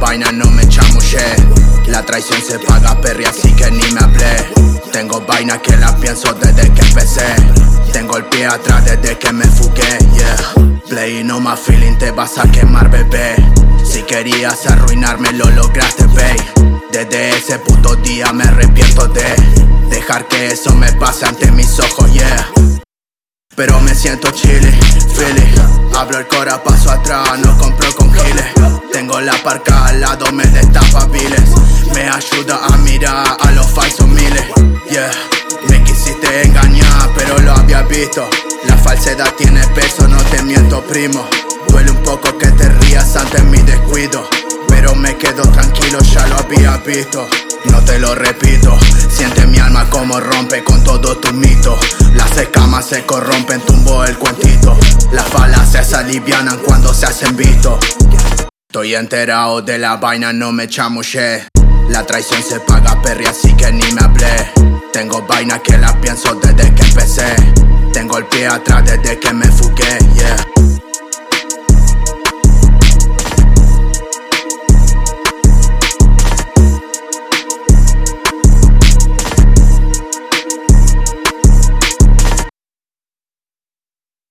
vaina no me chamuché. La traición se paga perri así que ni me hablé. Tengo vaina que la pienso desde que empecé. Tengo el pie atrás desde que me fugué, yeah. Play no más feeling, te vas a quemar, bebé. Si querías arruinarme, lo lograste, babe. Desde ese puto día me arrepiento de dejar que eso me pase ante mis ojos, yeah. Pero me siento chile, Philly. Abro el cora, paso atrás, no compro con giles. Tengo la parca al lado, me destapa piles. Me ayuda a mirar a los falsos miles. Yeah, me quisiste engañar, pero lo había visto. La falsedad tiene peso, no te miento, primo. Duele un poco que te rías ante mi descuido. Pero me quedo tranquilo, ya lo había visto. No te lo repito, siente mi alma como rompe con todo tu mito. Las escamas se corrompen, tumbo el cuentito. Las falacias se alivianan cuando se hacen visto. Estoy enterado de la vaina, no me chamuché. La traición se paga perri, así que ni me hablé. Tengo vaina que la pienso desde que empecé. Tengo el pie atrás desde que me fugué, yeah.